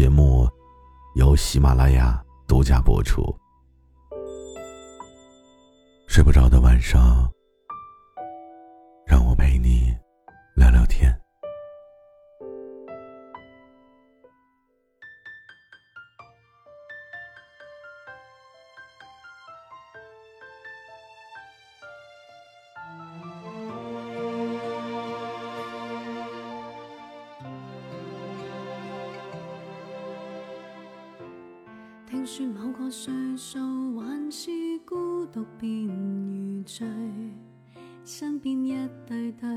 节目由喜马拉雅独家播出。睡不着的晚上，听说某个岁数还是孤独便如醉，身边一对对，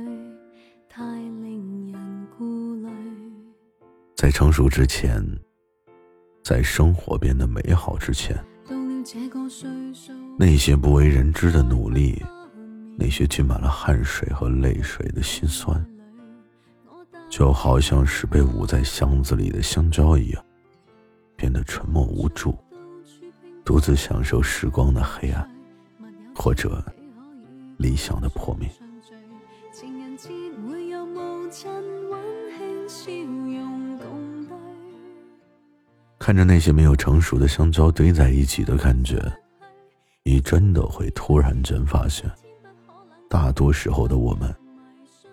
太令人顾虑。在成熟之前，在生活变得美好之前，到了这个岁数，那些不为人知的努力，那些浸满了汗水和泪水的心酸，就好像是被捂在箱子里的香蕉一样。变得沉默无助，独自享受时光的黑暗，或者理想的破灭。看着那些没有成熟的香蕉堆在一起的感觉，你真的会突然间发现，大多时候的我们，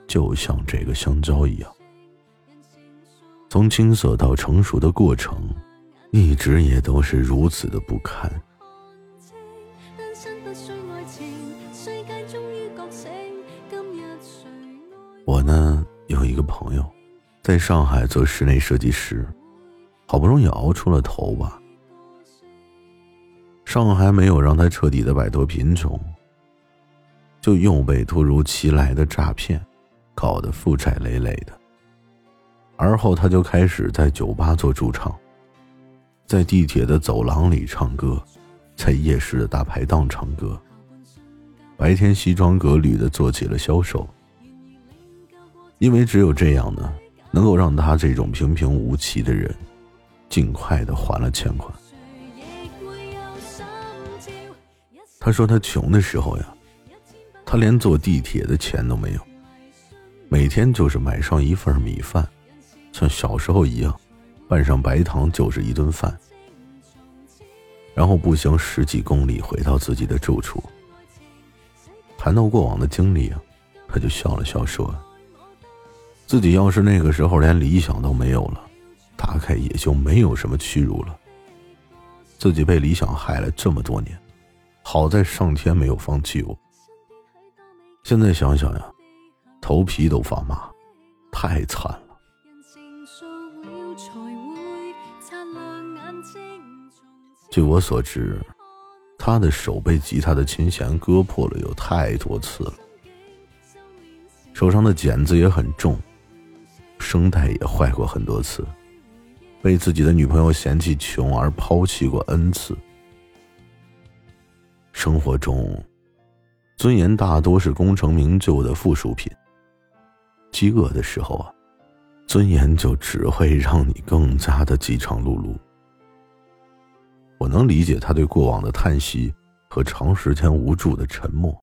就像这个香蕉一样，从青涩到成熟的过程。一直也都是如此的不堪。我呢有一个朋友，在上海做室内设计师，好不容易熬出了头吧。上海没有让他彻底的摆脱贫穷，就又被突如其来的诈骗搞得负债累累的。而后他就开始在酒吧做驻唱。在地铁的走廊里唱歌，在夜市的大排档唱歌。白天西装革履的做起了销售，因为只有这样呢，能够让他这种平平无奇的人，尽快的还了欠款。他说他穷的时候呀，他连坐地铁的钱都没有，每天就是买上一份米饭，像小时候一样。拌上白糖就是一顿饭，然后步行十几公里回到自己的住处。谈到过往的经历，他就笑了笑说：“自己要是那个时候连理想都没有了，大概也就没有什么屈辱了。自己被理想害了这么多年，好在上天没有放弃我。现在想想呀，头皮都发麻，太惨了。”据我所知，他的手被吉他的琴弦割破了有太多次了，手上的茧子也很重，声带也坏过很多次，被自己的女朋友嫌弃穷而抛弃过 n 次。生活中，尊严大多是功成名就的附属品。饥饿的时候啊，尊严就只会让你更加的饥肠辘辘。我能理解他对过往的叹息和长时间无助的沉默，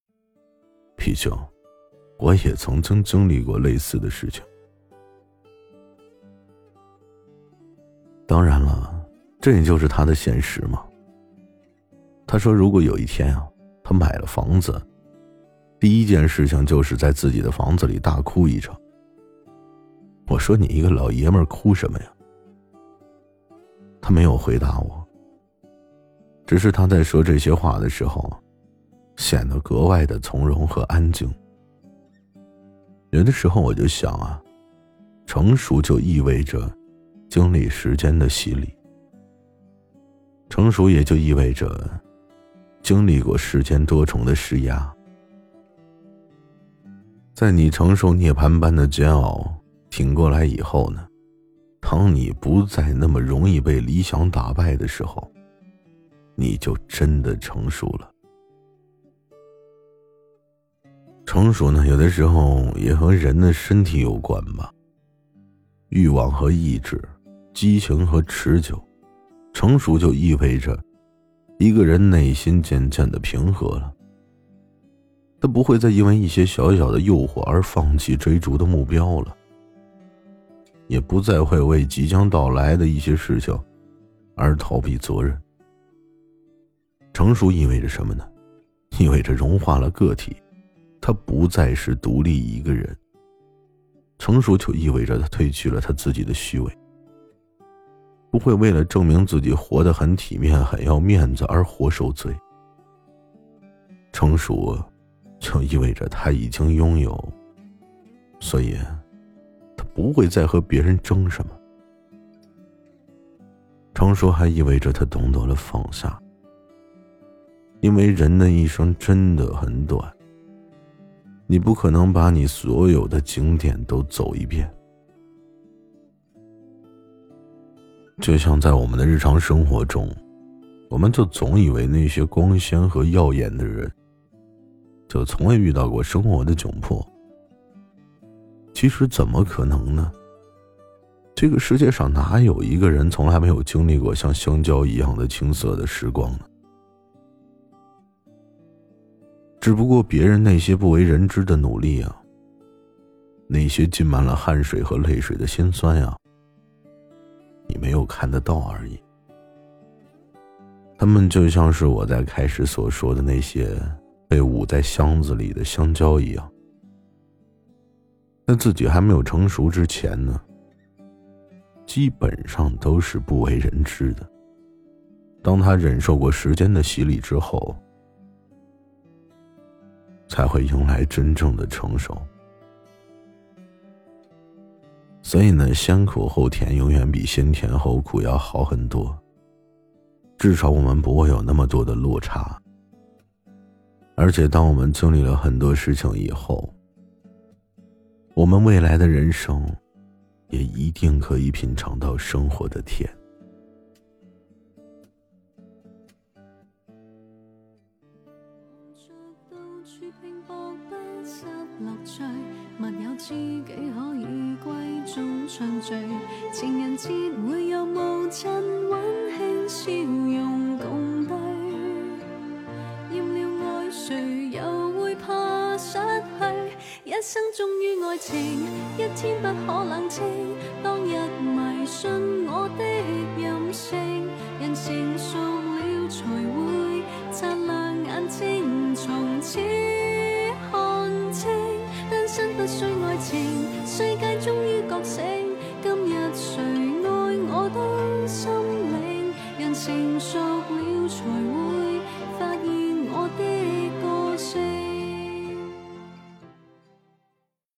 毕竟我也曾经经历过类似的事情。当然了，这也就是他的现实嘛。他说，如果有一天啊，他买了房子，第一件事情就是在自己的房子里大哭一场。我说：“你一个老爷们哭什么呀？”他没有回答我。只是他在说这些话的时候，显得格外的从容和安静。有的时候我就想啊，成熟就意味着经历时间的洗礼，成熟也就意味着经历过世间多重的施压。在你承受涅槃般的煎熬挺过来以后呢，当你不再那么容易被理想打败的时候，你就真的成熟了。成熟呢，有的时候也和人的身体有关吧。欲望和意志，激情和持久，成熟就意味着一个人内心渐渐的平和了。他不会再因为一些小小的诱惑而放弃追逐的目标了，也不再会为即将到来的一些事情而逃避责任。成熟意味着什么呢？意味着融化了个体，他不再是独立一个人。成熟就意味着他褪去了他自己的虚伪，不会为了证明自己活得很体面、很要面子而活受罪。成熟。就意味着他已经拥有，所以，他不会再和别人争什么。成熟还意味着他懂得了放下，因为人的一生真的很短，你不可能把你所有的景点都走一遍。就像在我们的日常生活中，我们就总以为那些光鲜和耀眼的人。就从未遇到过生活的窘迫。其实怎么可能呢？这个世界上哪有一个人从来没有经历过像香蕉一样的青涩的时光呢？只不过别人那些不为人知的努力啊，那些浸满了汗水和泪水的辛酸呀，你没有看得到而已。他们就像是我在开始所说的那些。被捂在箱子里的香蕉一样，在自己还没有成熟之前呢，基本上都是不为人知的。当他忍受过时间的洗礼之后，才会迎来真正的成熟。所以呢，先苦后甜永远比先甜后苦要好很多。至少我们不会有那么多的落差。而且，当我们经历了很多事情以后，我们未来的人生也一定可以品尝到生活的甜。聚，密友知己可以归中畅聚。情人节会有母亲温馨笑容共对，厌了爱谁又会怕失去？一生忠于爱情，一天不可冷清。当日迷信我的任性，人成熟了才会擦亮眼睛，从此。需爱情，世界终于觉醒，今日谁爱我都心领，人成熟了才会。